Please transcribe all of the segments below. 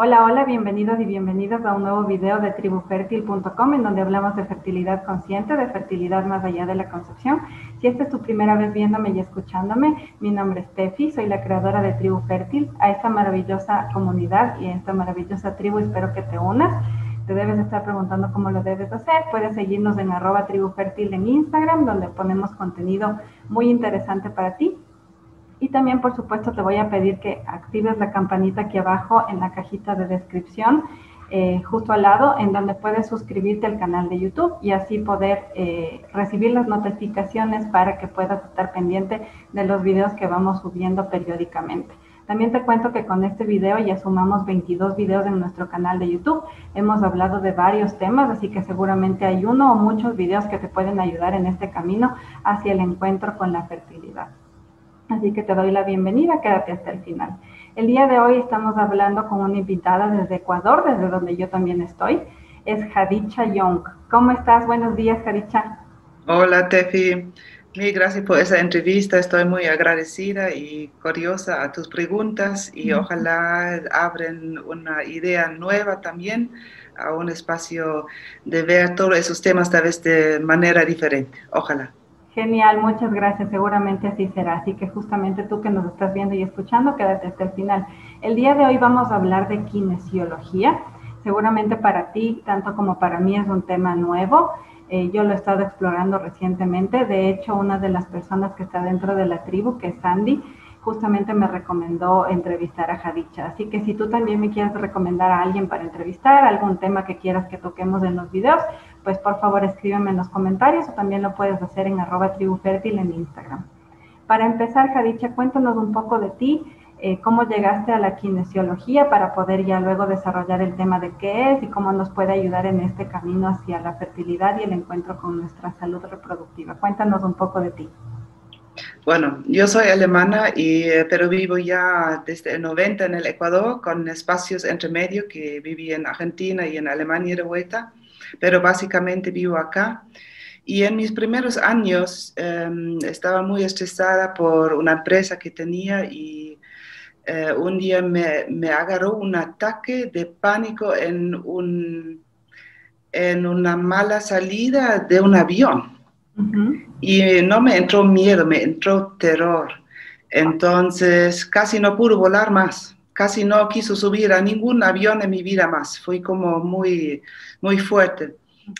Hola, hola, bienvenidos y bienvenidas a un nuevo video de tribufertil.com en donde hablamos de fertilidad consciente, de fertilidad más allá de la concepción. Si esta es tu primera vez viéndome y escuchándome, mi nombre es Tefi, soy la creadora de Tribu Fértil. A esta maravillosa comunidad y a esta maravillosa tribu espero que te unas. Te debes estar preguntando cómo lo debes hacer. Puedes seguirnos en arroba tribufértil en Instagram, donde ponemos contenido muy interesante para ti. Y también, por supuesto, te voy a pedir que actives la campanita aquí abajo en la cajita de descripción, eh, justo al lado, en donde puedes suscribirte al canal de YouTube y así poder eh, recibir las notificaciones para que puedas estar pendiente de los videos que vamos subiendo periódicamente. También te cuento que con este video ya sumamos 22 videos en nuestro canal de YouTube. Hemos hablado de varios temas, así que seguramente hay uno o muchos videos que te pueden ayudar en este camino hacia el encuentro con la fertilidad. Así que te doy la bienvenida, quédate hasta el final. El día de hoy estamos hablando con una invitada desde Ecuador, desde donde yo también estoy. Es Jadicha Young. ¿Cómo estás? Buenos días, Jadicha. Hola, Tefi. Mil gracias por esa entrevista. Estoy muy agradecida y curiosa a tus preguntas y ojalá abren una idea nueva también a un espacio de ver todos esos temas tal vez de manera diferente. Ojalá. Genial, muchas gracias. Seguramente así será. Así que justamente tú que nos estás viendo y escuchando, quédate hasta el final. El día de hoy vamos a hablar de kinesiología. Seguramente para ti, tanto como para mí, es un tema nuevo. Eh, yo lo he estado explorando recientemente. De hecho, una de las personas que está dentro de la tribu, que es Sandy, justamente me recomendó entrevistar a Jadicha. Así que si tú también me quieres recomendar a alguien para entrevistar, algún tema que quieras que toquemos en los videos, pues por favor escríbeme en los comentarios o también lo puedes hacer en arroba tribufértil en Instagram. Para empezar, Jadicha, cuéntanos un poco de ti, eh, cómo llegaste a la kinesiología para poder ya luego desarrollar el tema de qué es y cómo nos puede ayudar en este camino hacia la fertilidad y el encuentro con nuestra salud reproductiva. Cuéntanos un poco de ti. Bueno, yo soy alemana, y, eh, pero vivo ya desde el 90 en el Ecuador, con espacios entre medio que viví en Argentina y en Alemania de vuelta pero básicamente vivo acá. Y en mis primeros años em, estaba muy estresada por una empresa que tenía y eh, un día me, me, agarró un ataque de pánico en, un, en una mala salida de un avión. Y no me entró miedo, me entró terror. Entonces casi no pude volar más casi no quiso subir a ningún avión en mi vida más. Fue como muy, muy fuerte.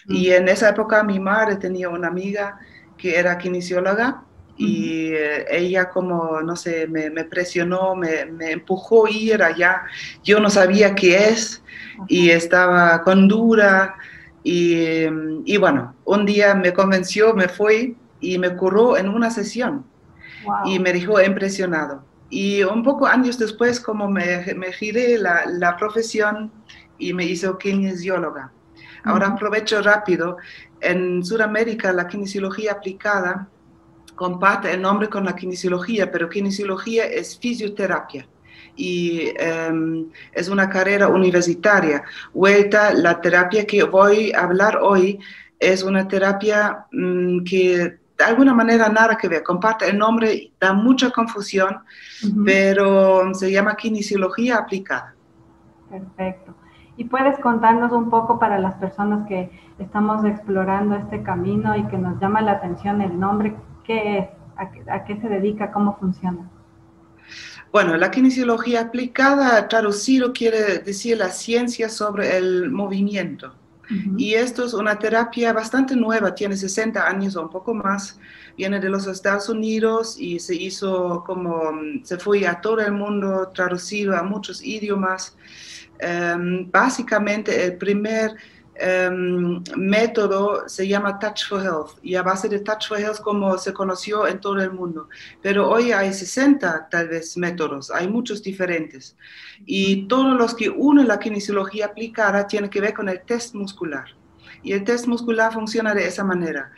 Y en esa época mi madre tenía una amiga que era kinesióloga y ella como, no sé, me, presionó, me, me, empujó a ir allá. Yo no sabía qué es y estaba con dura. Y, y, bueno, un día me convenció, me fui y me curó en una sesión. Y me dijo impresionado. Y un poco años después, como me, me giré la, la, profesión y me hizo kinesióloga. Ahora aprovecho rápido. En Sudamérica, la kinesiología aplicada comparte el nombre con la kinesiología, pero kinesiología es fisioterapia y em, es una carrera universitaria. Vuelta, la terapia que voy a hablar hoy es una terapia mm, que de alguna manera nada que ver, comparte el nombre, da mucha confusión, pero se llama kinesiología aplicada. Perfecto. ¿Y puedes contarnos un poco para las personas que estamos explorando este camino y que nos llama la atención el nombre, qué es, a qué, se dedica, cómo funciona? Bueno, la kinesiología aplicada, traducido, quiere decir la ciencia sobre el movimiento. Y esto es una terapia bastante nueva, tiene 60 años o un poco más, viene de los Estados Unidos y se hizo como, mm, se fue a todo el mundo, traducido a muchos idiomas. Em, básicamente el primer em, método se llama Touch for Health y a base de Touch for Health como se conoció en todo el mundo. Pero hoy hay 60 tal vez métodos, hay muchos diferentes. Y todos los que unen la kinesiología aplicada tienen que ver con el test muscular. Y el test muscular funciona de esa manera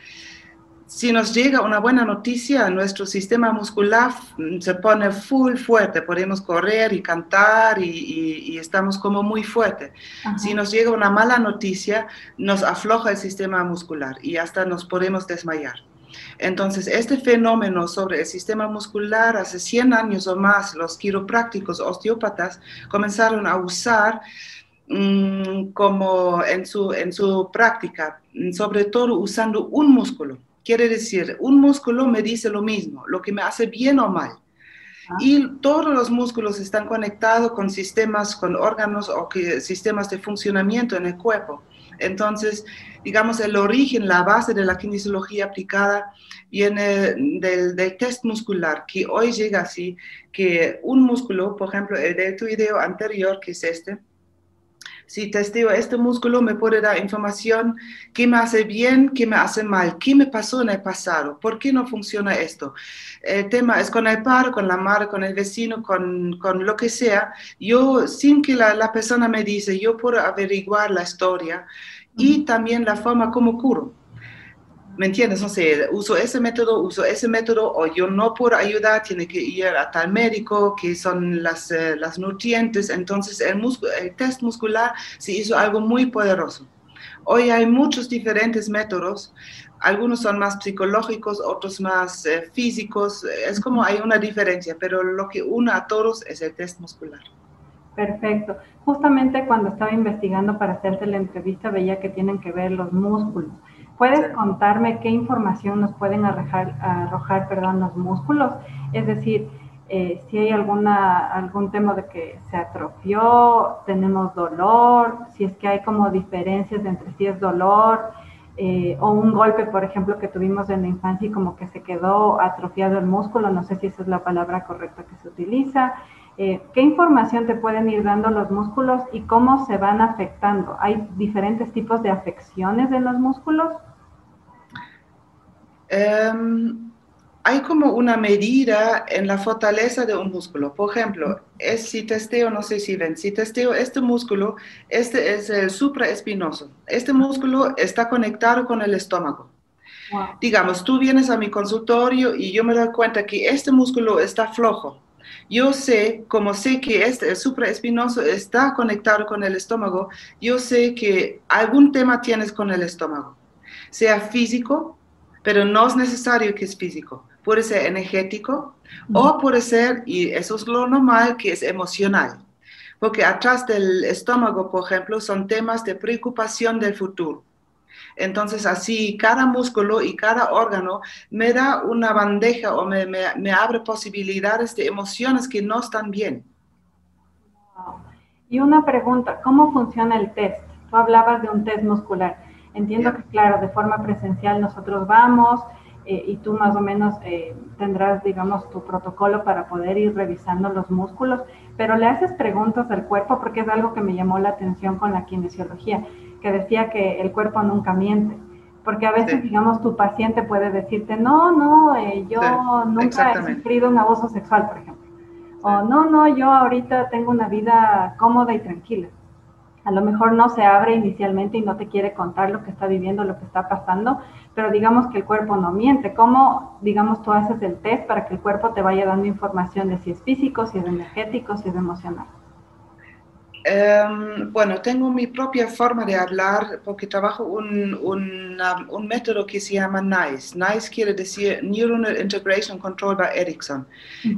si nos llega una buena noticia, nuestro sistema muscular se pone full fuerte, podemos correr y cantar y, estamos como muy fuerte. Si nos llega una mala noticia, nos afloja el sistema muscular y hasta nos podemos desmayar. Entonces, este fenómeno sobre el sistema muscular, hace 100 años o más, los quiroprácticos osteópatas comenzaron a usar mm, como en su, en su práctica, sobre todo usando un músculo. Quiere decir, un músculo me dice lo mismo, lo que me hace bien o mal. Y todos los músculos están conectados con sistemas, con órganos o que, sistemas de funcionamiento en el cuerpo. Entonces, digamos, el origen, la base de la kinesiología aplicada viene del, del, test muscular, que hoy llega así, que un músculo, por ejemplo, el de tu video anterior, que es este, si testeo este músculo, me puede dar información qué me hace bien, qué me hace mal, qué me pasó en el pasado, por qué no funciona esto. El tema es con el par, con la madre, con el vecino, con, con lo que sea. Yo, sin que la, la persona me dice, yo puedo averiguar la historia y también la forma como curo. ¿Me entiendes? No sé, uso ese método, uso ese método, o yo no puedo ayudar, tiene que ir a tal médico, que son las, eh, las nutrientes. Entonces, el, el test muscular se hizo algo muy poderoso. Hoy hay muchos diferentes métodos, algunos son más psicológicos, otros más eh, físicos, es como hay una diferencia, pero lo que une a todos es el test muscular. Perfecto. Justamente cuando estaba investigando para hacerte la entrevista veía que tienen que ver los músculos. ¿Puedes contarme qué información nos pueden arrojar, arrojar perdón, los músculos? Es decir, eh, si hay alguna, algún tema de que se atrofió, tenemos dolor, si es que hay como diferencias entre si es dolor eh, o un golpe, por ejemplo, que tuvimos en la infancia y como que se quedó atrofiado el músculo, no sé si esa es la palabra correcta que se utiliza. Eh, ¿Qué información te pueden ir dando los músculos y cómo se van afectando? ¿Hay diferentes tipos de afecciones en los músculos? Em, hay como una medida en la fortaleza de un músculo. Por ejemplo, es, si testeo, no sé si ven, si testeo este músculo, este es el supraespinoso. Este músculo está conectado con el estómago. Digamos, tú vienes a mi consultorio y yo me doy cuenta que este músculo está flojo. Yo sé, como sé que este, el supraespinoso está conectado con el estómago, yo sé que algún tema tienes con el estómago, sea físico, pero no es necesario que es físico. Puede ser energético o puede ser, y eso es lo normal, que es emocional. Porque atrás del estómago, por ejemplo, son temas de preocupación del futuro. Entonces, así cada músculo y cada órgano me da una bandeja o me, me, abre posibilidades de emociones que no están bien. Y una pregunta, ¿cómo funciona el test? Tú hablabas de un test muscular. Entiendo que, claro, de forma presencial nosotros vamos eh, y tú más o menos eh, tendrás, digamos, tu protocolo para poder ir revisando los músculos, pero le haces preguntas al cuerpo porque es algo que me llamó la atención con la kinesiología, que decía que el cuerpo nunca miente. Porque a veces, digamos, tu paciente puede decirte, no, no, eh, yo nunca he sufrido un abuso sexual, por ejemplo. O no, no, yo ahorita tengo una vida cómoda y tranquila a lo mejor no se abre inicialmente y no te quiere contar lo que está viviendo, lo que está pasando, pero digamos que el cuerpo no miente. ¿Cómo, digamos, tú haces el test para que el cuerpo te vaya dando información de si es físico, si es energético, si es emocional? Em, bueno, tengo mi propia forma de hablar porque trabajo un, un, método que se llama NICE. NICE quiere decir Neuronal Integration Control by Ericsson.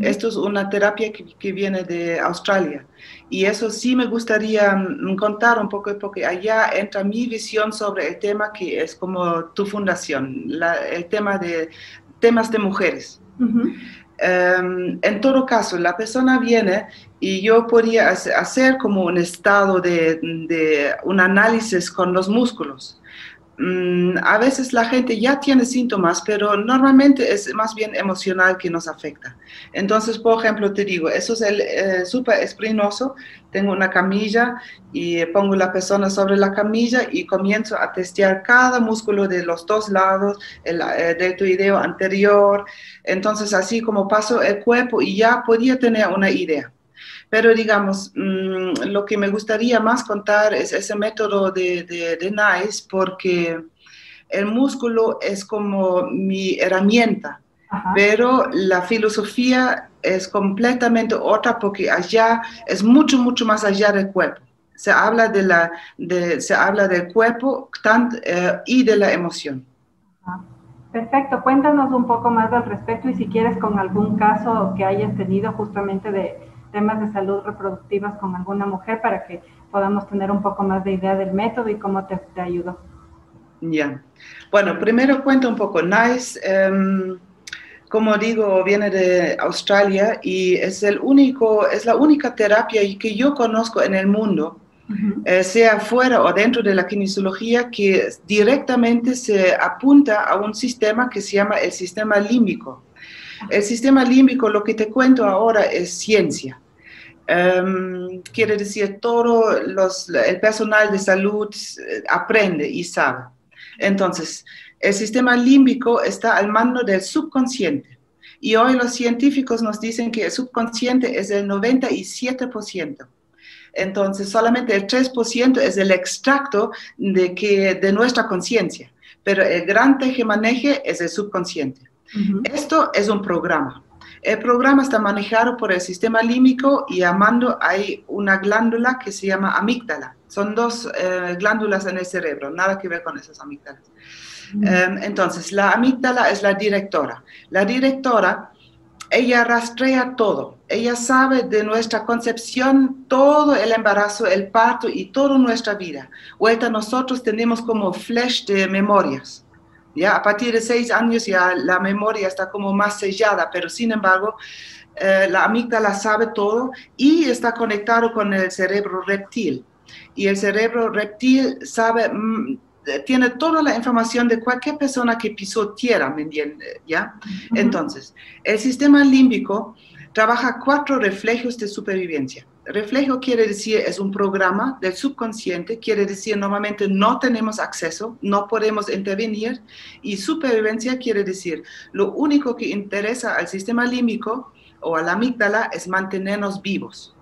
Esto es una terapia que, que, viene de Australia. Y eso sí me gustaría mm, contar un poco porque allá entra mi visión sobre el tema que es como tu fundación, el tema de temas de mujeres. Em, en todo caso, la persona viene y yo podría hacer como un estado de, de un análisis con los músculos. Mm, a veces la gente ya tiene síntomas, pero normalmente es más bien emocional que nos afecta. Entonces, por ejemplo, te digo, eso es el eh, super esprinoso. Tengo una camilla y pongo la persona sobre la camilla y comienzo a testear cada músculo de los dos lados, el, el deltoideo anterior. Entonces, así como paso el cuerpo y ya podía tener una idea. Pero digamos, mm, lo que me gustaría más contar es ese método de, de, NICE porque el músculo es como mi herramienta, pero la filosofía es completamente otra porque allá es mucho, mucho más allá del cuerpo. Se habla, de la, se habla del cuerpo eh, y de la emoción. Perfecto, cuéntanos un poco más al respecto y si quieres con algún caso que hayas tenido justamente de temas de salud reproductivas con alguna mujer para que podamos tener un poco más de idea del método y cómo te, te ayudó. Ya, bueno, primero cuento un poco. NICE, em, como digo, viene de Australia y es, el único, es la única terapia que yo conozco en el mundo eh, sea fuera o dentro de la kinesiología, que directamente se apunta a un sistema que se llama el sistema límbico. El sistema límbico, lo que te cuento ahora, es ciencia. Em, quiere decir, todo los, el personal de salud eh, aprende y sabe. Entonces, el sistema límbico está al mando del subconsciente. Y hoy los científicos nos dicen que el subconsciente es el 97%. Entonces, solamente el 3% es el extracto de, que, de nuestra conciencia, pero el gran tejemaneje es el subconsciente. Esto es un programa. El programa está manejado por el sistema límbico y amando hay una glándula que se llama amígdala. Son dos eh, glándulas en el cerebro, nada que ver con esas amígdalas. Em, entonces, la amígdala es la directora. La directora ella rastrea todo. Ella sabe de nuestra concepción todo el embarazo, el parto y toda nuestra vida. Vuelta nosotros tenemos como flash de memorias. Ya a partir de seis años ya la memoria está como más sellada, pero sin embargo eh, la amígdala sabe todo y está conectado con el cerebro reptil. Y el cerebro reptil sabe mm, eh, tiene toda la información de cualquier persona que pisó tierra, ¿me entiendes? ¿Ya? Entonces, el sistema límbico trabaja cuatro reflejos de supervivencia. Reflejo quiere decir es un programa del subconsciente, quiere decir normalmente no tenemos acceso, no podemos intervenir y supervivencia quiere decir lo único que interesa al sistema límbico o a la amígdala es mantenernos vivos.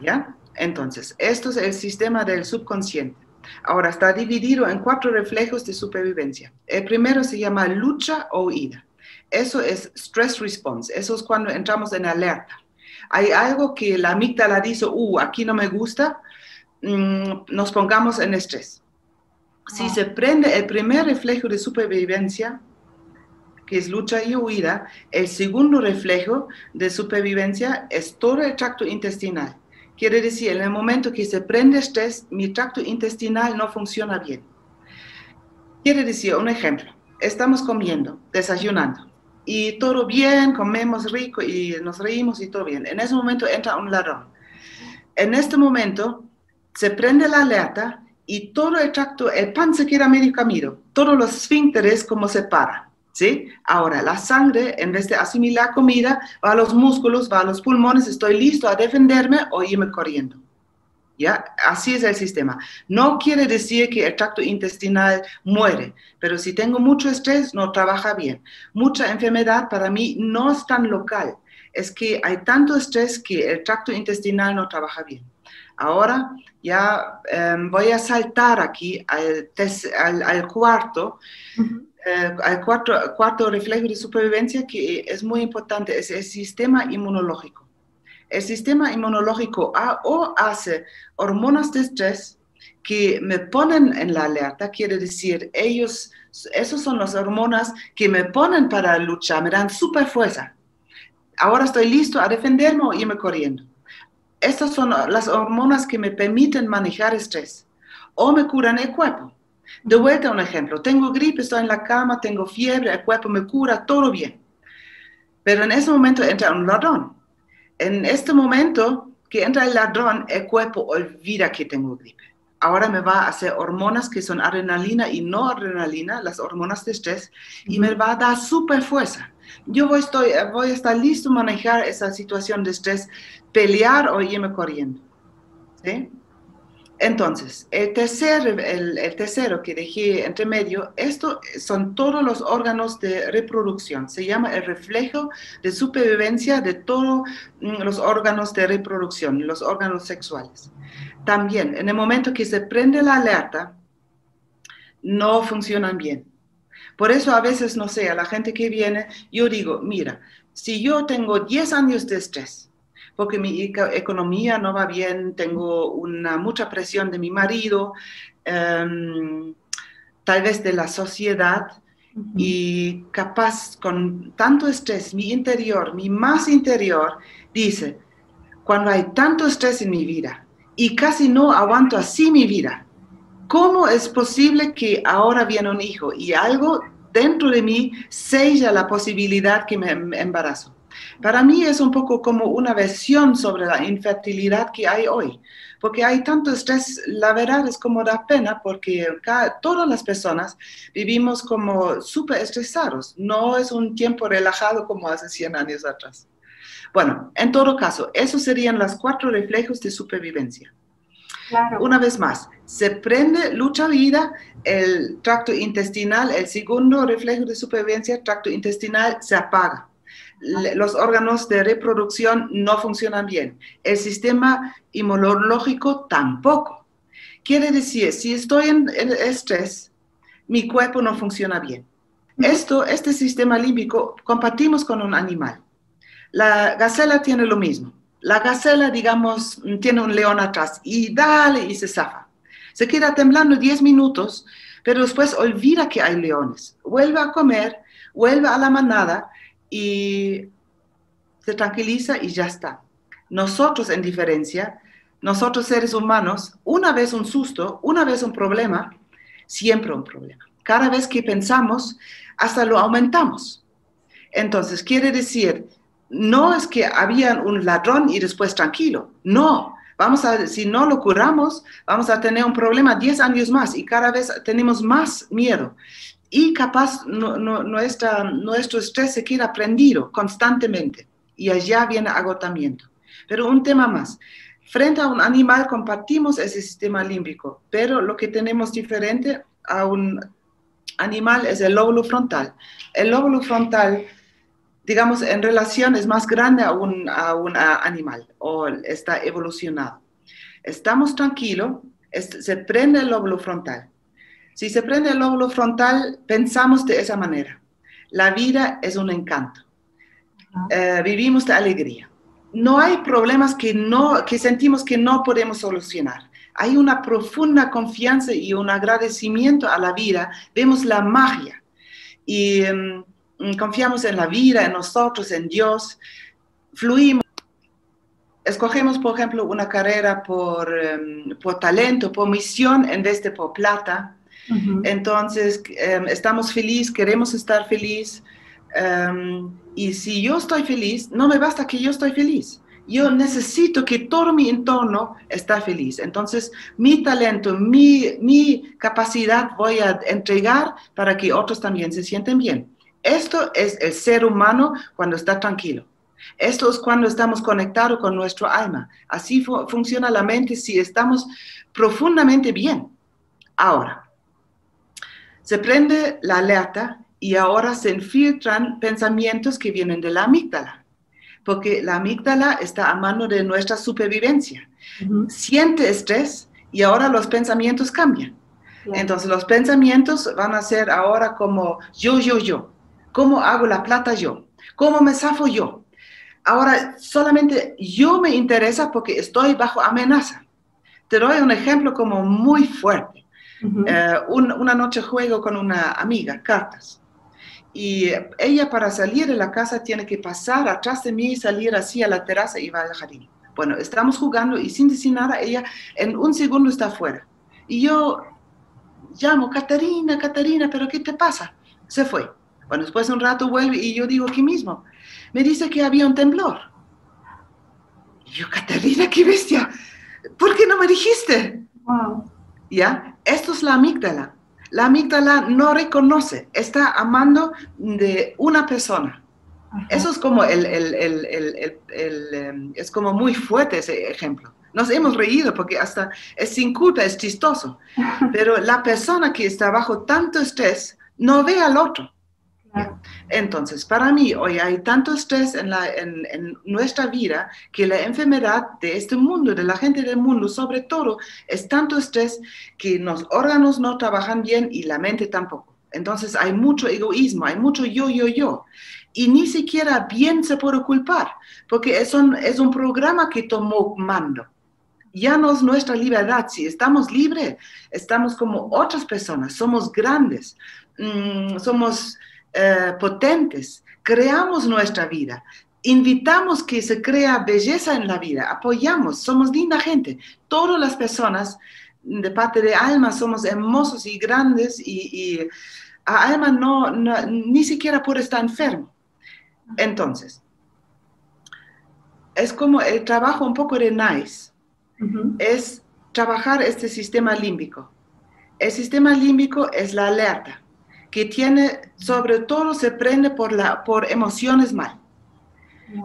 ¿Ya? Entonces, esto es el sistema del subconsciente. Ahora está dividido en cuatro reflejos de supervivencia. El primero se llama lucha o huida. Eso es stress response, eso es cuando entramos en alerta. Hay algo que la amígdala dice, uh, aquí no me gusta, mm, nos pongamos en estrés. Si se prende el primer reflejo de supervivencia, que es lucha y huida, el segundo reflejo de supervivencia es todo el tracto intestinal. Quiere decir, en el momento que se prende estrés, mi tracto intestinal no funciona bien. Quiere decir, un ejemplo, estamos comiendo, desayunando, y todo bien, comemos rico y nos reímos y todo bien. En ese momento entra un ladrón. En este momento se prende la alerta y todo el tracto, el pan se queda medio camino, todos los esfínteres como se paran. ¿sí? Ahora, la sangre, en vez de asimilar comida, va a los músculos, va a los pulmones, estoy listo a defenderme o irme corriendo. ¿Ya? Así es el sistema. No quiere decir que el tracto intestinal muere, pero si tengo mucho estrés, no trabaja bien. Mucha enfermedad para mí no es tan local, es que hay tanto estrés que el tracto intestinal no trabaja bien. Ahora ya em, voy a saltar aquí al, al, cuarto. Eh, cuatro, cuarto reflejo de supervivencia que es muy importante, es el sistema inmunológico. El sistema inmunológico o hace hormonas de estrés que me ponen en la alerta, quiere decir, ellos, esos son las hormonas que me ponen para luchar, me dan super fuerza. Ahora estoy listo a defenderme o irme corriendo. Estas son las hormonas que me permiten manejar estrés o me curan el cuerpo. De vuelta un ejemplo, tengo gripe, estoy en la cama, tengo fiebre, el cuerpo me cura, todo bien. Pero en ese momento entra un ladrón. En este momento que entra el ladrón, el cuerpo olvida que tengo gripe. Ahora me va a hacer hormonas que son adrenalina y no adrenalina, las hormonas de estrés, y me va a dar super fuerza. Yo voy, estoy, voy a estar listo a manejar esa situación de estrés, pelear o irme corriendo. ¿Sí? Entonces, el, tercer, el, tercero que dejé entre medio, esto son todos los órganos de reproducción. Se llama el reflejo de supervivencia de todos mm, los órganos de reproducción, los órganos sexuales. También, en el momento que se prende la alerta, no funcionan bien. Por eso a veces, no sé, a la gente que viene, yo digo, mira, si yo tengo 10 años de estrés, porque mi economía no va bien, tengo una, mucha presión de mi marido, em, tal vez de la sociedad, y capaz con tanto estrés, mi interior, mi más interior, dice, cuando hay tanto estrés en mi vida y casi no aguanto así mi vida, ¿cómo es posible que ahora viene un hijo y algo dentro de mí sella la posibilidad que me em-, embarazo? Para mí es un poco como una versión sobre la infertilidad que hay hoy, porque hay tanto estrés, la verdad es como da pena porque todas las personas vivimos como súper estresados, no es un tiempo relajado como hace 100 años atrás. Bueno, en todo caso, esos serían los cuatro reflejos de supervivencia. Una vez más, se prende lucha vida, el tracto intestinal, el segundo reflejo de supervivencia, tracto intestinal, se apaga los órganos de reproducción no funcionan bien. El sistema inmunológico tampoco. Quiere decir, si estoy en, estrés, mi cuerpo no funciona bien. Esto, este sistema límbico, compartimos con un animal. La gacela tiene lo mismo. La gacela, digamos, tiene un león atrás y dale y se zafa. Se queda temblando 10 minutos, pero después olvida que hay leones. Vuelve a comer, vuelve a la manada y se tranquiliza y ya está. Nosotros, en diferencia, nosotros seres humanos, una vez un susto, una vez un problema, siempre un problema. Cada vez que pensamos, hasta lo aumentamos. Entonces, quiere decir, no es que había un ladrón y después tranquilo. No, vamos a, si no lo curamos, vamos a tener un problema 10 años más y cada vez tenemos más miedo y capaz nuestro estrés se queda prendido constantemente y allá viene agotamiento. Pero un tema más. Frente a un animal compartimos ese sistema límbico, pero lo que tenemos diferente a un animal es el lóbulo frontal. El lóbulo frontal, digamos, en relación es más grande a un, animal o está evolucionado. Estamos tranquilos, se prende el lóbulo frontal si se prende el lóbulo frontal, pensamos de esa manera. La vida es un encanto. Eh, vivimos de alegría. No hay problemas que, no, que sentimos que no podemos solucionar. Hay una profunda confianza y un agradecimiento a la vida. Vemos la magia y mm, confiamos en la vida, en nosotros, en Dios. Fluimos. Escogemos, por ejemplo, una carrera por, em, por talento, por misión en vez de por plata entonces, em, estamos felices, queremos estar felices. Em, y si yo estoy feliz, no me basta que yo estoy feliz. Yo necesito que todo mi entorno esté feliz. Entonces, mi talento, mi, mi capacidad voy a entregar para que otros también se sienten bien. Esto es el ser humano cuando está tranquilo. Esto es cuando estamos conectados con nuestro alma. Así funciona la mente si estamos profundamente bien. Ahora, se prende la alerta y ahora se infiltran pensamientos que vienen de la amígdala, porque la amígdala está a mano de nuestra supervivencia. Siente estrés y ahora los pensamientos cambian. Entonces los pensamientos van a ser ahora como yo, yo, yo. ¿Cómo hago la plata yo? ¿Cómo me zafo yo? Ahora solamente yo me interesa porque estoy bajo amenaza. Te doy un ejemplo como muy fuerte. Eh, una noche juego con una amiga, cartas. Y ella para salir de la casa tiene que pasar atrás de mí, salir así a la terraza y va al jardín. Bueno, estamos jugando y sin decir nada, ella en un segundo está afuera. Y yo llamo, Catarina, Catarina, ¿pero qué te pasa? Se fue. Bueno, después de un rato vuelve y yo digo aquí mismo. Me dice que había un temblor. Y yo, Catarina, qué bestia. ¿Por qué no me dijiste? Wow. ¿Ya? Esto es la amígdala. La amígdala no reconoce, está amando de una persona. Eso es como el, el, el, em, es como muy fuerte ese ejemplo. Nos hemos reído porque hasta es sin culpa, es chistoso. Pero la persona que está bajo tanto estrés no ve al otro. Entonces, para mí, hoy hay tanto estrés en, la, en, en, nuestra vida que la enfermedad de este mundo, de la gente del mundo, sobre todo, es tanto estrés que los órganos no trabajan bien y la mente tampoco. Entonces, hay mucho egoísmo, hay mucho yo, yo, yo. Y ni siquiera bien se puede culpar, porque es un, es un programa que tomó mando ya no es nuestra libertad. Si estamos libres, estamos como otras personas, somos grandes. mm, somos eh, potentes, creamos nuestra vida, invitamos que se crea belleza en la vida, apoyamos, somos linda gente. Todas las personas de parte de alma somos hermosos y grandes y, a alma no, ni siquiera puede estar enfermo. Entonces, es como el trabajo un poco de NICE, es trabajar este sistema límbico. El sistema límbico es la alerta, que tiene, sobre todo se prende por, la, por emociones mal.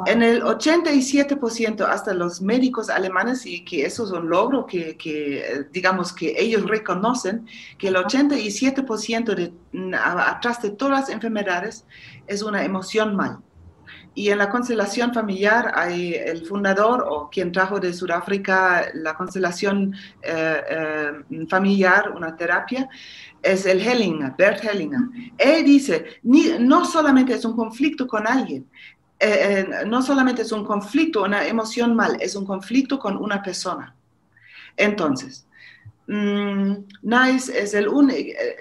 En el 87% hasta los médicos alemanes, y que eso es un logro que, que digamos que ellos reconocen, que el 87% de, atrás de todas las enfermedades es una emoción mal. Y en la constelación familiar hay el fundador o quien trajo de Sudáfrica la constelación eh, eh, familiar, una terapia, es el Hellinger, Bert Hellinger. Él dice, no solamente es un conflicto con alguien, eh, no solamente es un conflicto, una emoción mal, es un conflicto con una persona. Entonces, mm, NICE es el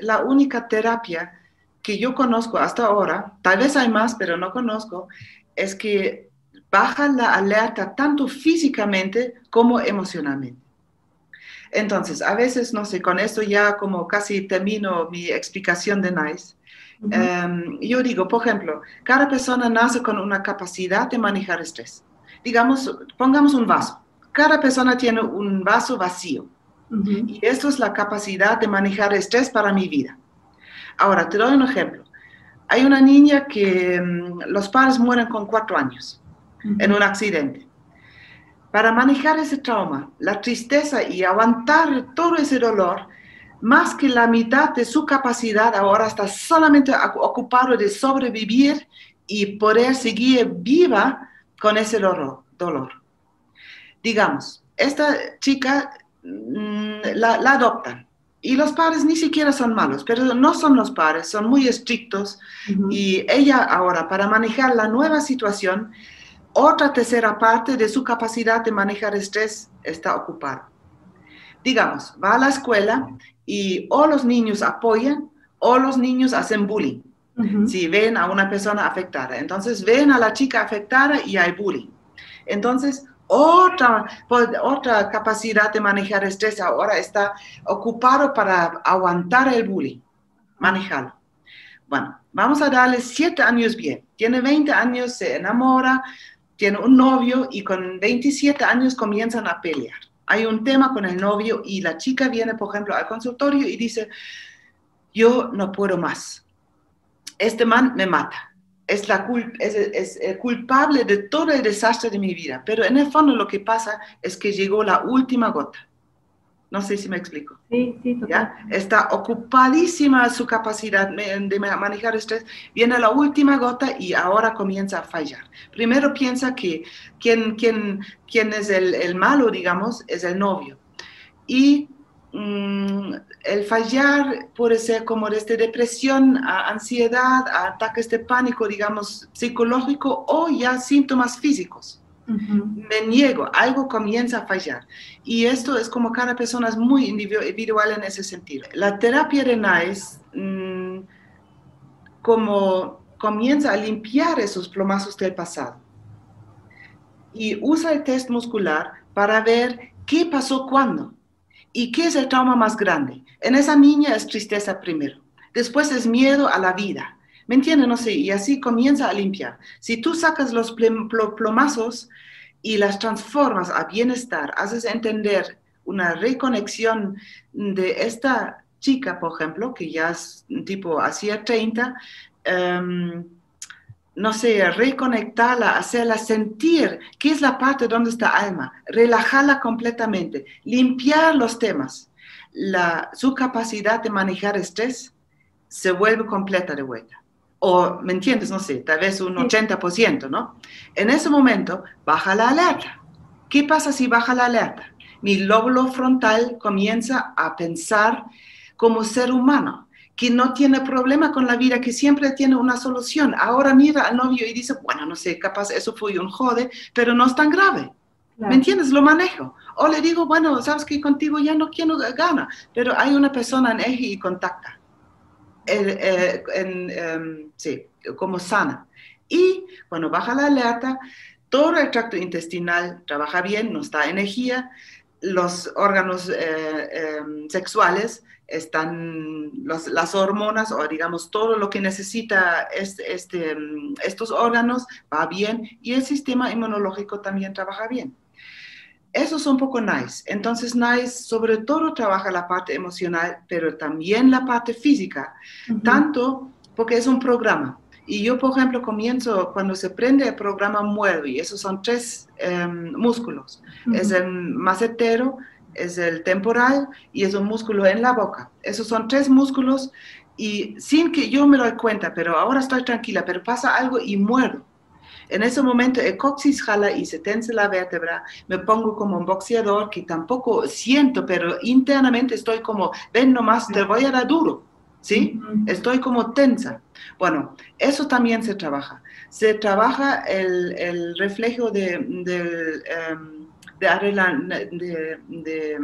la única terapia que yo conozco hasta ahora, tal vez hay más, pero no conozco, es que baja la alerta tanto físicamente como emocionalmente. Entonces, a veces, no sé, con esto ya como casi termino mi explicación de NICE. Em, yo digo, por ejemplo, cada persona nace con una capacidad de manejar estrés. Digamos, pongamos un vaso. Cada persona tiene un vaso vacío. Y esto es la capacidad de manejar estrés para mi vida. Ahora, te doy un ejemplo. Hay una niña que mm, los padres mueren con cuatro años en un accidente. Para manejar ese trauma, la tristeza y aguantar todo ese dolor, más que la mitad de su capacidad ahora está solamente ocupado de sobrevivir y poder seguir viva con ese dolor. dolor. Digamos, esta chica mm, la, la adoptan y los padres ni siquiera son malos, pero no son los padres, son muy estrictos. Y ella ahora, para manejar la nueva situación, otra tercera parte de su capacidad de manejar estrés está ocupada. Digamos, va a la escuela y o los niños apoyan o los niños hacen bullying. Si ven a una persona afectada, entonces ven a la chica afectada y hay bullying. Entonces, otra, pues, otra capacidad de manejar estrés ahora está ocupado para aguantar el bullying, manejarlo. Bueno, vamos a darle siete años bien. Tiene 20 años, se enamora, tiene un novio y con 27 años comienzan a pelear. Hay un tema con el novio y la chica viene, por ejemplo, al consultorio y dice, yo no puedo más. Este man me mata es, la es, el culpable de todo el desastre de mi vida. Pero en el fondo lo que pasa es que llegó la última gota. No sé si me explico. Sí, sí, ¿Ya? Está ocupadísima su capacidad de manejar estrés. Viene la última gota y ahora comienza a fallar. Primero piensa que quien, quien, quien es el, el malo, digamos, es el novio. Y Mm, el fallar puede ser como desde depresión a ansiedad, a ataques de pánico, digamos, psicológico o ya síntomas físicos. Me niego, algo comienza a fallar. Y esto es como cada persona es muy individual en ese sentido. La terapia de NICE, mm, como comienza a limpiar esos plomazos del pasado y usa el test muscular para ver qué pasó cuándo ¿Y qué es el trauma más grande? En esa niña es tristeza primero, después es miedo a la vida. ¿Me entienden? No sé, y así comienza a limpiar. Si tú sacas los plomazos y las transformas a bienestar, haces entender una reconexión de esta chica, por ejemplo, que ya es tipo hacía 30, no sé, reconectarla, hacerla sentir qué es la parte donde está alma, relajarla completamente, limpiar los temas. Su capacidad de manejar estrés se vuelve completa de vuelta. O, ¿me entiendes? No sé, tal vez un 80%, ¿no? En ese momento, baja la alerta. ¿Qué pasa si baja la alerta? Mi lóbulo frontal comienza a pensar como ser humano que no tiene problema con la vida, que siempre tiene una solución. Ahora mira al novio y dice, bueno, no sé, capaz eso fue un jode, pero no es tan grave. ¿Me entiendes? Lo manejo. O le digo, bueno, sabes que contigo ya no quiero gana, pero hay una persona en eje y contacta. Eh, em, sí, como sana. Y cuando baja la alerta, todo el tracto intestinal trabaja bien, nos da energía, los órganos eh, em, sexuales están, las hormonas o digamos todo lo que necesita este, este, estos órganos va bien y el sistema inmunológico también trabaja bien. Eso es un poco nice. Entonces, nice sobre todo trabaja la parte emocional, pero también la parte física, tanto porque es un programa. Y yo, por ejemplo, comienzo cuando se prende el programa muevo, y esos son tres em, músculos. Es el macetero, es el temporal y es un músculo en la boca. Esos son tres músculos y sin que yo me doy cuenta, pero ahora estoy tranquila, pero pasa algo y muero. En ese momento el coxis jala y se tensa la vértebra, me pongo como un boxeador que tampoco siento, pero internamente estoy como, ven nomás, te voy a dar duro. ¿sí? Estoy como tensa. Bueno, eso también se trabaja. Se trabaja el, el reflejo de, em, de, de,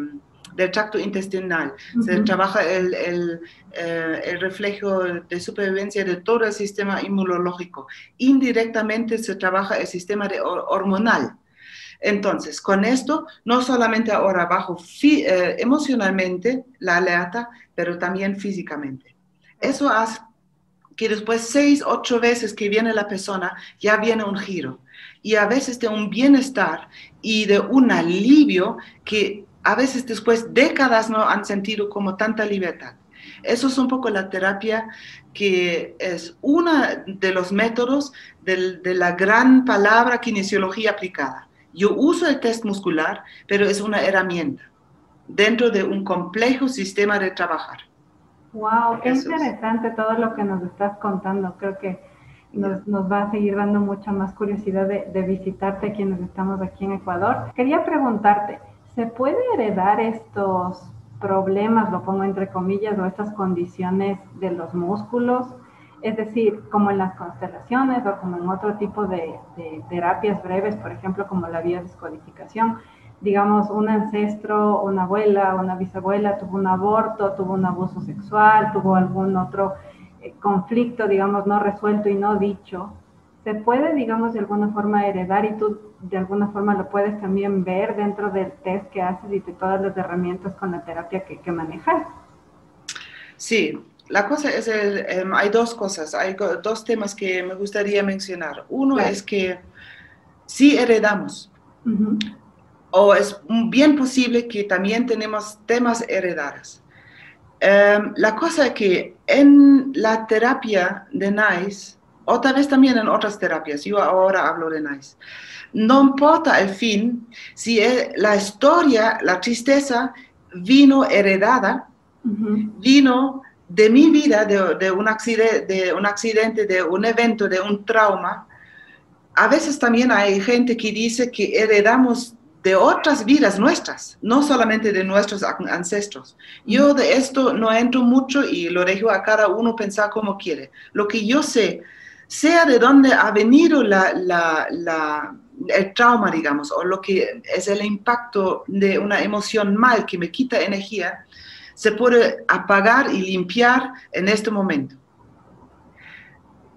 del tracto intestinal. Se trabaja el, el, eh, el, reflejo de supervivencia de todo el sistema inmunológico. Indirectamente se trabaja el sistema de hormonal. Entonces, con esto, no solamente ahora bajo eh, emocionalmente la alerta, pero también físicamente. Eso hace que después seis, ocho veces que viene la persona, ya viene un giro. Y a veces de un bienestar y de un alivio que a veces después décadas no han sentido como tanta libertad. Eso es un poco la terapia que es uno de los métodos de, de la gran palabra kinesiología aplicada. Yo uso el test muscular, pero es una herramienta dentro de un complejo sistema de trabajar. Wow, qué interesante todo lo que nos estás contando. Creo que nos, va a seguir dando mucha más curiosidad de, visitarte quienes estamos aquí en Ecuador. Quería preguntarte, ¿se puede heredar estos problemas, lo pongo entre comillas, o estas condiciones de los músculos? Es decir, como en las constelaciones o como en otro tipo de, terapias breves, por ejemplo, como la biodescodificación digamos, un ancestro, una abuela, una bisabuela tuvo un aborto, tuvo un abuso sexual, tuvo algún otro eh, conflicto, digamos, no resuelto y no dicho, se puede, digamos, de alguna forma heredar y tú de alguna forma lo puedes también ver dentro del test que haces y de todas las herramientas con la terapia que, que manejas. Sí, la cosa es, el, em, hay dos cosas, hay dos temas que me gustaría mencionar. Uno es que sí heredamos o es bien posible que también tenemos temas heredados. Em, la cosa es que en la terapia de NICE, o tal vez también en otras terapias, yo ahora hablo de NICE, no importa el fin, si la historia, la tristeza vino heredada, vino de mi vida, de, un accidente, de un accidente, de un evento, de un trauma. A veces también hay gente que dice que heredamos de otras vidas nuestras, no solamente de nuestros ancestros. Yo de esto no entro mucho y lo dejo a cada uno pensar como quiere. Lo que yo sé, sea de dónde ha venido la, el trauma, digamos, o lo que es el impacto de una emoción mal que me quita energía, se puede apagar y limpiar en este momento.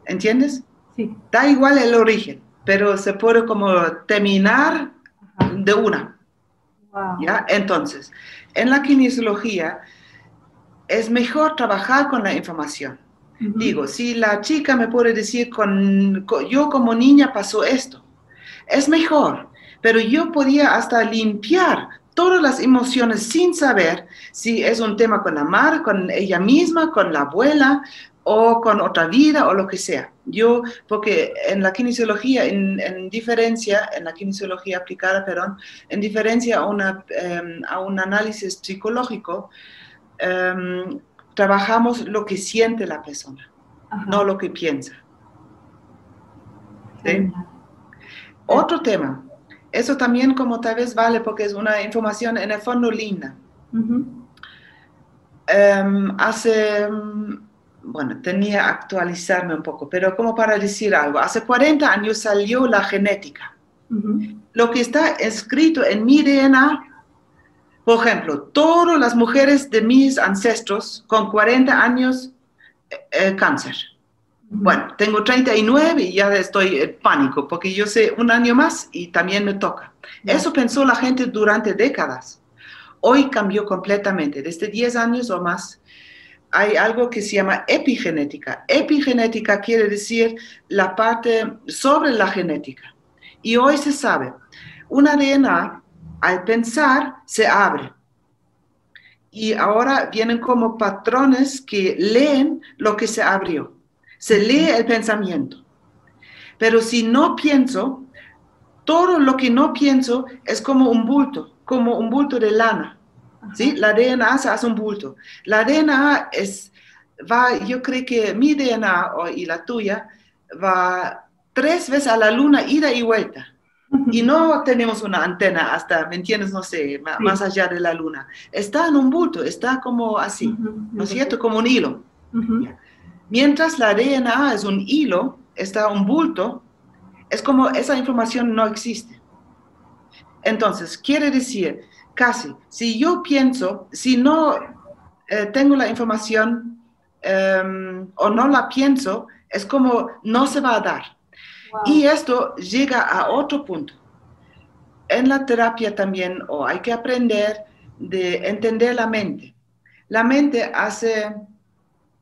¿Entiendes? Sí. Da igual el origen, pero se puede como terminar de una. ¿Ya? Entonces, en la kinesiología es mejor trabajar con la información. Digo, si la chica me puede decir, con, yo como niña pasó esto, es mejor, pero yo podía hasta limpiar todas las emociones sin saber si es un tema con la madre, con ella misma, con la abuela, o con otra vida o lo que sea. Yo, porque en la kinesiología, en, diferencia, en la kinesiología aplicada, perdón, en diferencia a, una, em, a un análisis psicológico, em, trabajamos lo que siente la persona, no lo que piensa. Otro tema, eso también como tal vez vale porque es una información en el fondo linda. Em, hace bueno, tenía que actualizarme un poco, pero como para decir algo, hace 40 años salió la genética. Lo que está escrito en mi DNA, por ejemplo, todas las mujeres de mis ancestros con 40 años eh, cáncer. Bueno, tengo 39 y ya estoy en pánico porque yo sé un año más y también me toca. Eso pensó la gente durante décadas. Hoy cambió completamente. Desde 10 años o más hay algo que se llama epigenética. Epigenética quiere decir la parte sobre la genética. Y hoy se sabe, un ADN al pensar se abre. Y ahora vienen como patrones que leen lo que se abrió. Se lee el pensamiento. Pero si no pienso, todo lo que no pienso es como un bulto, como un bulto de lana. ¿sí? La DNA se hace un bulto. La DNA es, va, yo creo que mi DNA y la tuya va tres veces a la luna, ida y vuelta. Y no tenemos una antena hasta, ¿me entiendes? No sé, más allá de la luna. Está en un bulto, está como así, ¿no es cierto? Como un hilo. Mientras la DNA es un hilo, está un bulto, es como esa información no existe. Entonces, quiere decir, casi, si yo pienso, si no eh, tengo la información em, o no la pienso, es como no se va a dar. Y esto llega a otro punto. En la terapia también hay que aprender de entender la mente. La mente hace,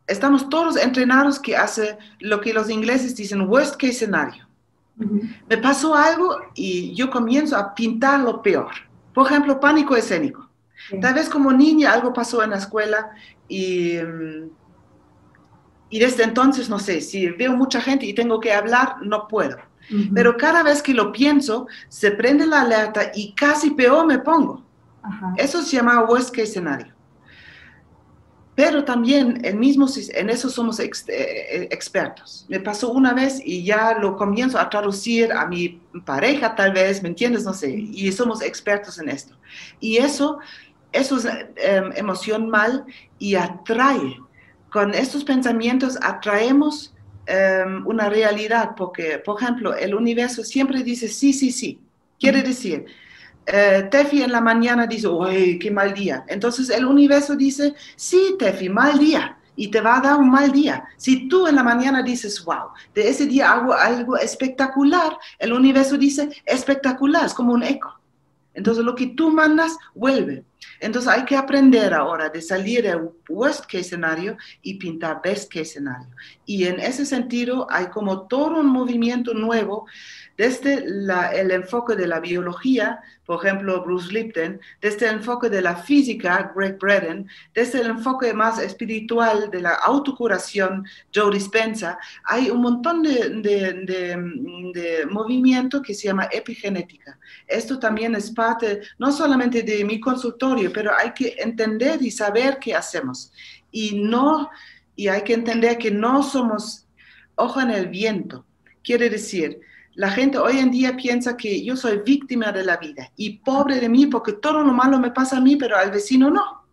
estamos todos entrenados que hace lo que los ingleses dicen worst case scenario. Me pasó algo y yo comienzo a pintar lo peor. Por ejemplo, pánico escénico. Tal vez como niña algo pasó en la escuela y, y desde entonces, no sé, si veo mucha gente y tengo que hablar, no puedo. Pero cada vez que lo pienso, se prende la alerta y casi peor me pongo. Eso se llama worst case scenario. Pero también el mismo, en eso somos eh, eh, expertos. Me pasó una vez y ya lo comienzo a traducir a mi pareja tal vez, ¿me entiendes? No sé, y somos expertos en esto. Y eso, eso es em, emoción mal y atrae. Con estos pensamientos atraemos em, una realidad, porque, por ejemplo, el universo siempre dice sí, sí, sí. Quiere decir, eh, Tefi en la mañana dice, uy, qué mal día. Entonces el universo dice, sí, Tefi, mal día. Y te va a dar un mal día. Si tú en la mañana dices, wow, de ese día hago algo espectacular, el universo dice, espectacular, es como un eco. Entonces lo que tú mandas vuelve. Entonces hay que aprender ahora de salir del worst case escenario y pintar best case escenario. Y en ese sentido hay como todo un movimiento nuevo desde el enfoque de la biología, por ejemplo, Bruce Lipton, desde el enfoque de la física, Greg Braden, desde el enfoque más espiritual de la autocuración, Joe Dispenza, hay un montón de, de, movimiento que se llama epigenética. Esto también es parte, no solamente de mi consultorio, pero hay que entender y saber qué hacemos. Y, no, y hay que entender que no somos ojo en el viento. Quiere decir, la gente hoy en día piensa que yo soy víctima de la vida y pobre de mí porque todo lo malo me pasa a mí, pero al vecino no.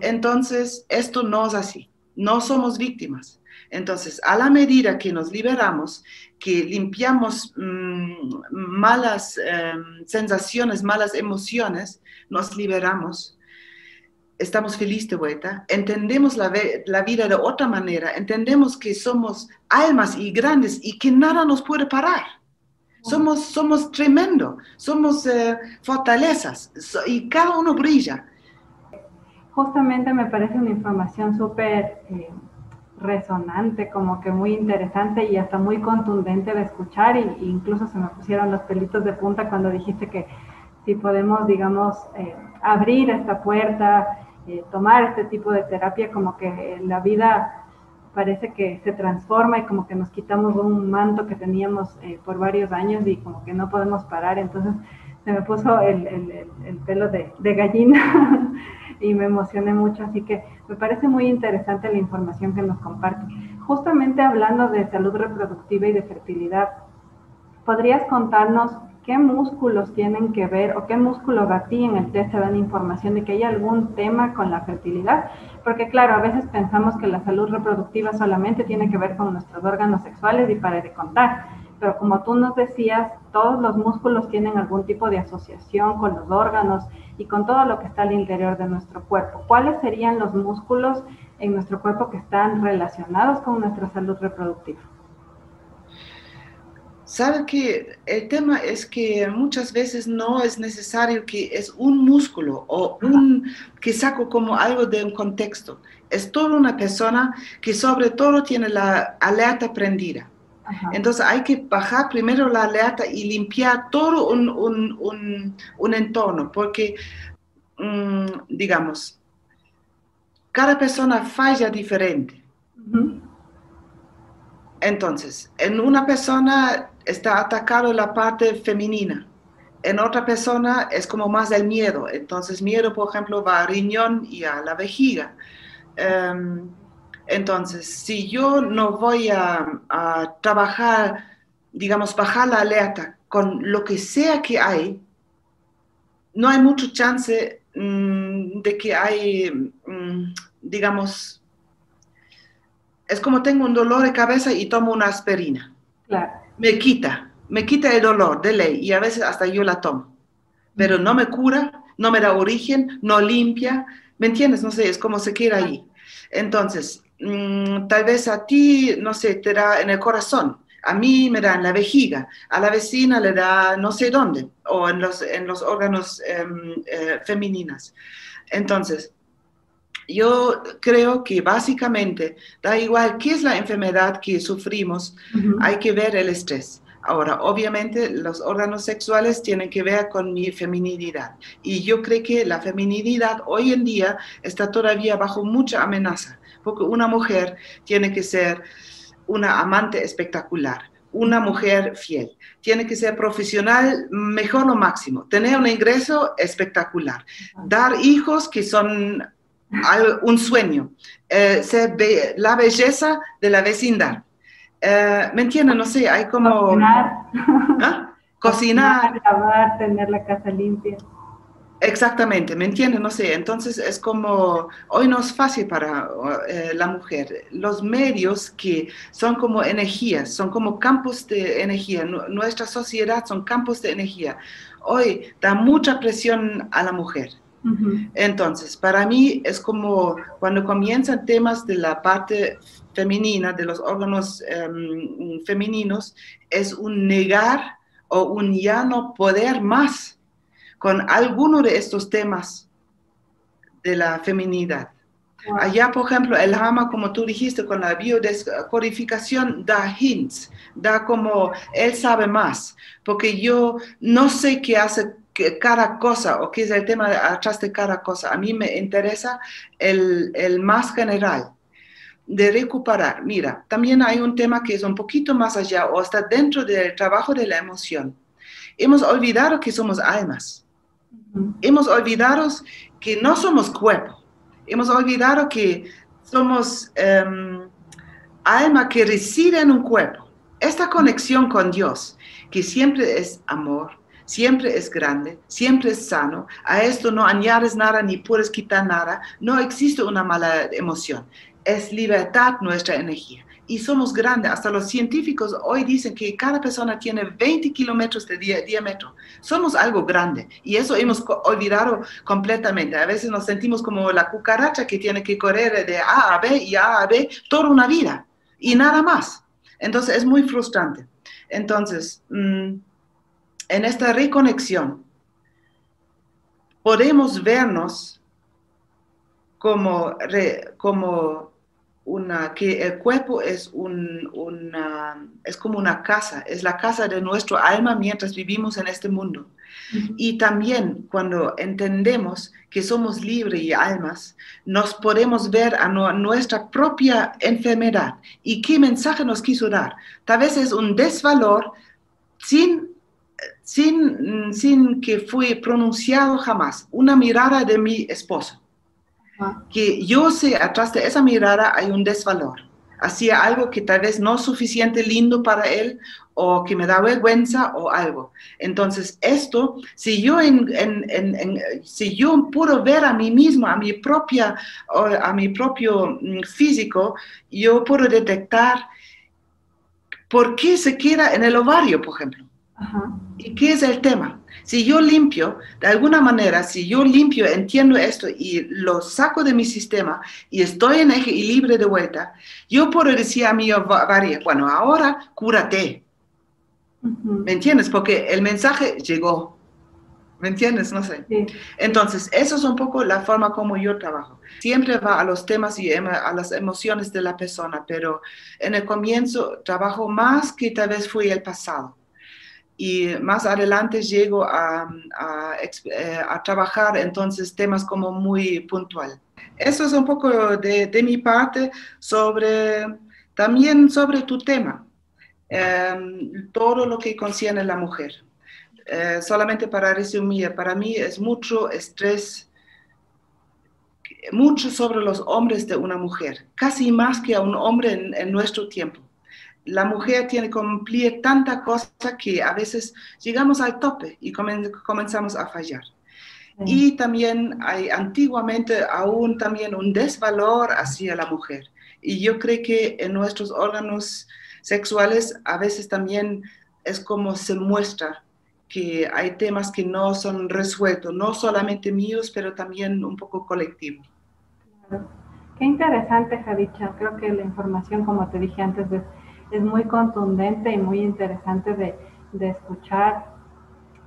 Entonces, esto no es así. No somos víctimas. Entonces, a la medida que nos liberamos, que limpiamos mm, malas em, sensaciones, malas emociones, nos liberamos, estamos felices de vuelta, entendemos la, la, vida de otra manera, entendemos que somos almas y grandes y que nada nos puede parar. Somos, somos tremendo, somos eh, fortalezas y cada uno brilla. Justamente me parece una información súper eh, resonante, como que muy interesante y hasta muy contundente de escuchar e incluso se me pusieron los pelitos de punta cuando dijiste que si podemos, digamos, eh, abrir esta puerta, tomar este tipo de terapia, como que la vida parece que se transforma y como que nos quitamos un manto que teníamos eh, por varios años y como que no podemos parar. Entonces se me puso el, el, pelo de, de gallina y me emocioné mucho. Así que me parece muy interesante la información que nos comparte. Justamente hablando de salud reproductiva y de fertilidad, ¿podrías contarnos qué músculos tienen que ver o qué músculos a ti en el test te dan información de que hay algún tema con la fertilidad, porque claro, a veces pensamos que la salud reproductiva solamente tiene que ver con nuestros órganos sexuales y para de contar, pero como tú nos decías, todos los músculos tienen algún tipo de asociación con los órganos y con todo lo que está al interior de nuestro cuerpo. ¿Cuáles serían los músculos en nuestro cuerpo que están relacionados con nuestra salud reproductiva. Sabe que el tema es que muchas veces no es necesario que es un músculo o un que saco como algo de un contexto. Es toda una persona que sobre todo tiene la alerta prendida. Entonces hay que bajar primero la alerta y limpiar todo un, un, un, entorno, porque, mm, digamos, cada persona falla diferente. Entonces, en una persona está atacado la parte femenina, en otra persona es como más el miedo. Entonces, miedo, por ejemplo, va al riñón y a la vejiga. Em, entonces, si yo no voy a, trabajar, digamos, bajar la alerta con lo que sea que hay, no hay mucho chance mm, de que hay, mm, digamos, es como tengo un dolor de cabeza y tomo una aspirina. Me quita, me quita el dolor de ley y a veces hasta yo la tomo. Pero no me cura, no me da origen, no limpia. ¿Me entiendes? No sé, es como se queda ahí. Entonces, Mm, tal vez a ti, no sé, te da en el corazón, a mí me da en la vejiga, a la vecina le da no sé dónde, o en los, en los órganos em, eh, femeninos. Entonces, yo creo que básicamente da igual qué es la enfermedad que sufrimos, hay que ver el estrés. Ahora, obviamente los órganos sexuales tienen que ver con mi feminidad. Y yo creo que la feminidad hoy en día está todavía bajo mucha amenaza porque una mujer tiene que ser una amante espectacular, una mujer fiel, tiene que ser profesional mejor lo máximo, tener un ingreso espectacular, dar hijos que son un sueño, eh, ser la belleza de la vecindad. Eh, ¿Me entienden? No sé, hay como... Cocinar. ¿Ah? Cocinar. Lavar, tener la casa limpia. Exactamente, ¿me entiendes? No sé, entonces es como, hoy no es fácil para eh, la mujer. Los medios que son como energías, son como campos de energía, nuestra sociedad son campos de energía. Hoy da mucha presión a la mujer. Entonces, para mí es como cuando comienzan temas de la parte femenina, de los órganos em, femeninos, es un negar o un ya no poder más con alguno de estos temas de la feminidad. Allá, por ejemplo, el Hama, como tú dijiste, con la biodescodificación da hints, da como él sabe más, porque yo no sé qué hace cada cosa o es el tema atrás de cada cosa. A mí me interesa el, el más general de recuperar. Mira, también hay un tema que es un poquito más allá o está dentro del trabajo de la emoción. Hemos olvidado que somos almas Hemos olvidado que no somos cuerpo. Hemos olvidado que somos em, alma que reside en un cuerpo. Esta conexión con Dios, que siempre es amor, siempre es grande, siempre es sano. A esto no añades nada ni puedes quitar nada. No existe una mala emoción. Es libertad nuestra energía y somos grandes. Hasta los científicos hoy dicen que cada persona tiene 20 kilómetros de diámetro. Somos algo grande y eso hemos olvidado completamente. A veces nos sentimos como la cucaracha que tiene que correr de A a B y A a B toda una vida y nada más. Entonces es muy frustrante. Entonces, mm, en esta reconexión, podemos vernos como, como una, que el cuerpo es, un, una, es como una casa, es la casa de nuestro alma mientras vivimos en este mundo. Y también cuando entendemos que somos libres y almas, nos podemos ver a nuestra propia enfermedad y qué mensaje nos quiso dar. Tal vez es un desvalor sin, sin, sin que fue pronunciado jamás, una mirada de mi esposo que yo sé, atrás de esa mirada hay un desvalor. Hacía algo que tal vez no es suficiente lindo para él o que me da vergüenza o algo. Entonces, esto, si yo, en, si yo puedo ver a mí mismo, a mi, propia, a mi propio mm, físico, yo puedo detectar por qué se queda en el ovario, por ejemplo. ¿Y qué es el tema? Si yo limpio, de alguna manera, si yo limpio, entiendo esto y lo saco de mi sistema y estoy en eje y libre de vuelta, yo puedo decir a mi varia, bueno, ahora cúrate. ¿Me entiendes? Porque el mensaje llegó. ¿Me entiendes? No sé. Entonces, eso es un poco la forma como yo trabajo. Siempre va a los temas y a las emociones de la persona, pero en el comienzo trabajo más que tal vez fue el pasado y más adelante llego a, eh, a, trabajar entonces temas como muy puntual. Eso es un poco de, de mi parte sobre, también sobre tu tema, em, todo lo que concierne la mujer. Eh, solamente para resumir, para mí es mucho estrés, mucho sobre los hombres de una mujer, casi más que a un hombre en nuestro tiempo la mujer tiene que cumplir tanta cosa que a veces llegamos al tope y comenzamos a fallar. Y también hay antiguamente aún también un desvalor hacia la mujer. Y yo creo que en nuestros órganos sexuales a veces también es como se muestra que hay temas que no son resueltos, no solamente míos, pero también un poco colectivos. Qué interesante, Jadicha. Creo que la información, como te dije antes, de es muy contundente y muy interesante de, escuchar.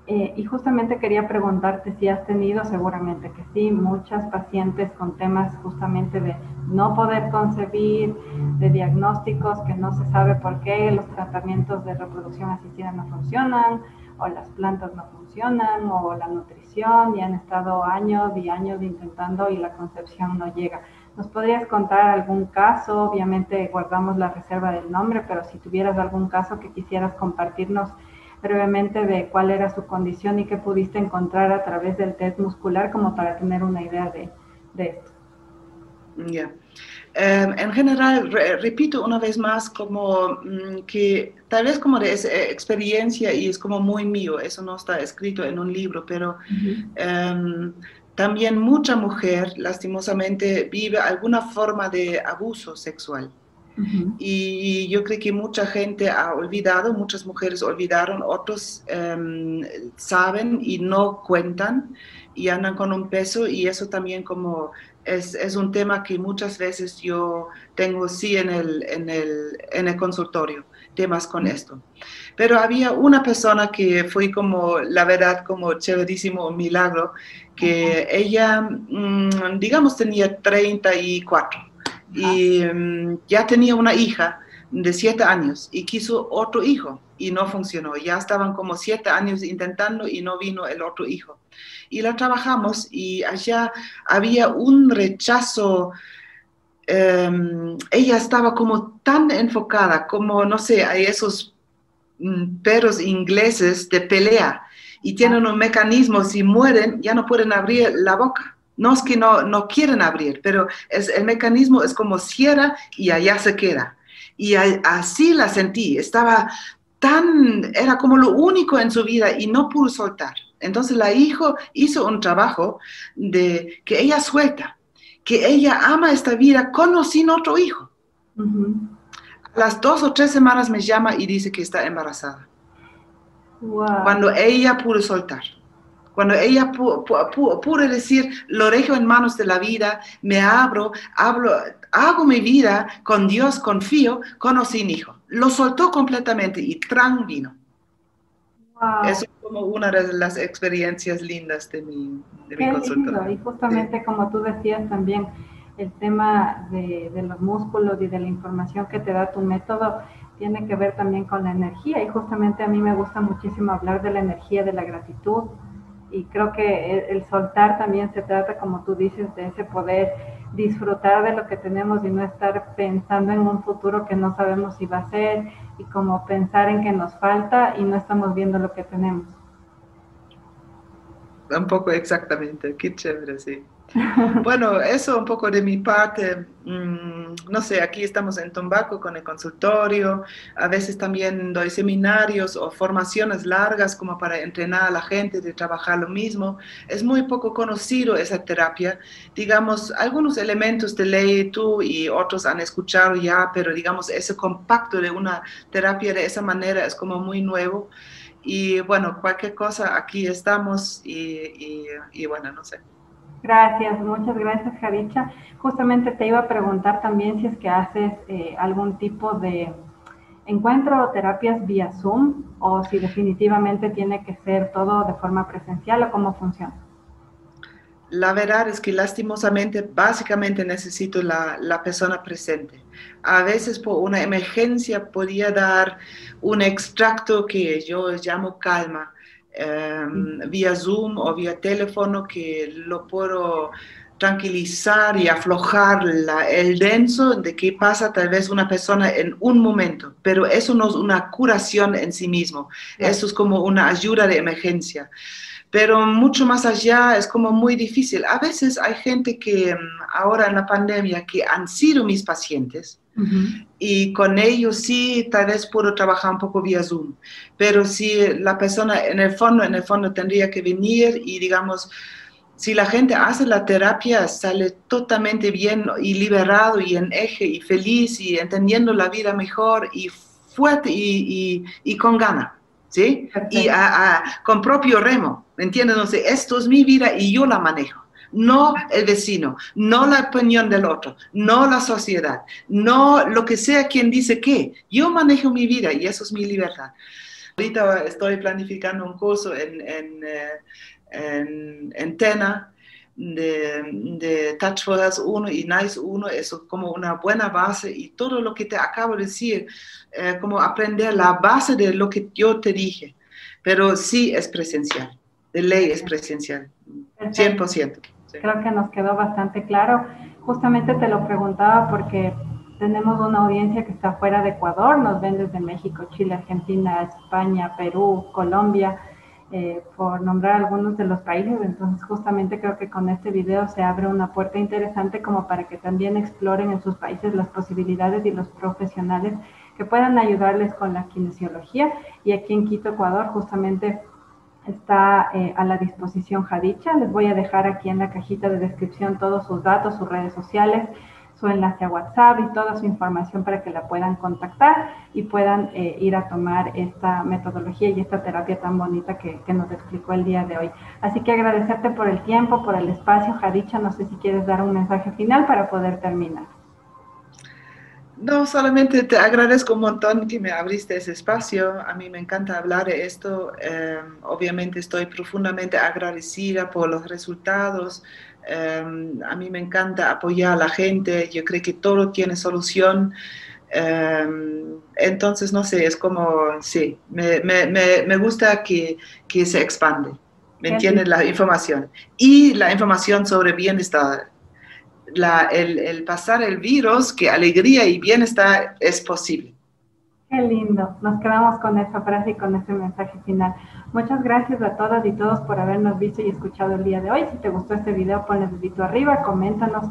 Eh, y justamente quería preguntarte si has tenido, seguramente que sí, muchas pacientes con temas justamente de no poder concebir, de diagnósticos que no se sabe por qué los tratamientos de reproducción asistida no funcionan, o las plantas no funcionan, o la nutrición, y han estado años y años intentando y la concepción no llega. ¿Nos podrías contar algún caso? Obviamente guardamos la reserva del nombre, pero si tuvieras algún caso que quisieras compartirnos brevemente de cuál era su condición y qué pudiste encontrar a través del test muscular como para tener una idea de, esto. Ya. Em, en general, repito una vez más como mm, que tal vez como de experiencia y es como muy mío, eso no está escrito en un libro, pero también mucha mujer, lastimosamente, vive alguna forma de abuso sexual. Y yo creo que mucha gente ha olvidado, muchas mujeres olvidaron, otros em, saben y no cuentan y andan con un peso y eso también como es, es, un tema que muchas veces yo tengo sí en el, en el, en el consultorio, temas con esto. Pero había una persona que fue como, la verdad, como chéverísimo, un milagro, que ella, mm, digamos, tenía 34 y mm, ya tenía una hija de 7 años y quiso otro hijo y no funcionó. Ya estaban como 7 años intentando y no vino el otro hijo. Y la trabajamos y allá había un rechazo. Em, ella estaba como tan enfocada, como, no sé, hay esos mm, perros ingleses de pelea y tienen un mecanismo, si mueren, ya no pueden abrir la boca. No es que no, no quieren abrir, pero es, el mecanismo es como cierra y allá se queda. Y así la sentí, estaba tan, era como lo único en su vida y no pudo soltar. Entonces la hijo hizo un trabajo de que ella suelta, que ella ama esta vida con o sin otro hijo. A las dos o tres semanas me llama y dice que está embarazada. Cuando ella pudo soltar. Cuando ella pudo, decir, lo dejo en manos de la vida, me abro, hablo, hago mi vida con Dios, confío, con o sin hijo. Lo soltó completamente y tran vino. Eso es como una de las experiencias lindas de mi, de mi Y justamente como tú decías también, el tema de, de, los músculos y de la información que te da tu método tiene que ver también con la energía. Y justamente a mí me gusta muchísimo hablar de la energía de la gratitud. Y creo que el, soltar también se trata, como tú dices, de ese poder disfrutar de lo que tenemos y no estar pensando en un futuro que no sabemos si va a ser y como pensar en que nos falta y no estamos viendo lo que tenemos. Un poco exactamente, qué chévere, sí. Bueno, eso un poco de mi parte. Mm, no sé, aquí estamos en Tombaco con el consultorio. A veces también doy seminarios o formaciones largas como para entrenar a la gente de trabajar lo mismo. Es muy poco conocido esa terapia. Digamos, algunos elementos de ley tú y otros han escuchado ya, pero digamos, ese compacto de una terapia de esa manera es como muy nuevo. Y bueno, cualquier cosa, aquí estamos y, y, bueno, no sé. Gracias, muchas gracias, Jadicha. Justamente te iba a preguntar también si es que haces eh, algún tipo de encuentro o terapias vía Zoom o si definitivamente tiene que ser todo de forma presencial o cómo funciona. La verdad es que lastimosamente, básicamente necesito la, la, persona presente. A veces por una emergencia podía dar un extracto que yo llamo calma, em, vía Zoom o vía teléfono, que lo puedo tranquilizar y aflojar el denso de qué pasa tal vez una persona en un momento, pero eso no es una curación en sí mismo, eso es como una ayuda de emergencia. Pero mucho más allá es como muy difícil. A veces hay gente que mm, ahora en la pandemia que han sido mis pacientes y con ellos sí tal vez puedo trabajar un poco vía Zoom, pero si la persona en el fondo, en el fondo tendría que venir y digamos, si la gente hace la terapia, sale totalmente bien y liberado y en eje y feliz y entendiendo la vida mejor y fuerte y, y, con gana, ¿sí? Y con propio remo, ¿me entiendes? Entonces, esto es mi vida y yo la manejo. No el vecino, no la opinión del otro, no la sociedad, no lo que sea quien dice qué. Yo manejo mi vida y eso es mi libertad. Ahorita estoy planificando un curso en, en eh, en, en Tena de, de Touch 1 y Nice 1, eso como una buena base y todo lo que te acabo de decir, eh, como aprender la base de lo que yo te dije, pero sí es presencial, de ley es presencial, 100%. Creo que nos quedó bastante claro. Justamente te lo preguntaba porque tenemos una audiencia que está fuera de Ecuador, nos ven desde México, Chile, Argentina, España, Perú, Colombia eh, por nombrar algunos de los países. Entonces, justamente creo que con este video se abre una puerta interesante como para que también exploren en sus países las posibilidades y los profesionales que puedan ayudarles con la kinesiología. Y aquí en Quito, Ecuador, justamente está eh, a la disposición Jadicha. Les voy a dejar aquí en la cajita de descripción todos sus datos, sus redes sociales su enlace a WhatsApp y toda su información para que la puedan contactar y puedan eh, ir a tomar esta metodología y esta terapia tan bonita que, que, nos explicó el día de hoy. Así que agradecerte por el tiempo, por el espacio. Jadicha, no sé si quieres dar un mensaje final para poder terminar. No, solamente te agradezco un montón que me abriste ese espacio. A mí me encanta hablar de esto. Eh, obviamente estoy profundamente agradecida por los resultados, Em, a mí me encanta apoyar a la gente, yo creo que todo tiene solución. Em, entonces, no sé, es como, sí, me, me, me gusta que, que, se expande, ¿me entiendes? La información. Y la información sobre bienestar. La, el, el pasar el virus, que alegría y bienestar es posible. Qué lindo. Nos quedamos con esa frase y con ese mensaje final. Muchas gracias a todas y todos por habernos visto y escuchado el día de hoy. Si te gustó este video, ponle dedito arriba, coméntanos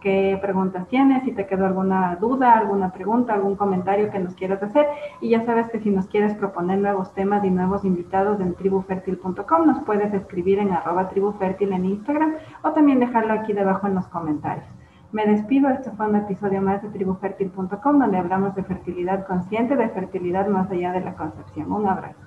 qué preguntas tienes, si te quedó alguna duda, alguna pregunta, algún comentario que nos quieras hacer. Y ya sabes que si nos quieres proponer nuevos temas y nuevos invitados en tribufertil.com, nos puedes escribir en arroba tribufertil en Instagram o también dejarlo aquí debajo en los comentarios. Me despido, este fue un episodio más de tribufertil.com donde hablamos de fertilidad consciente, de fertilidad más allá de la concepción. Un abrazo.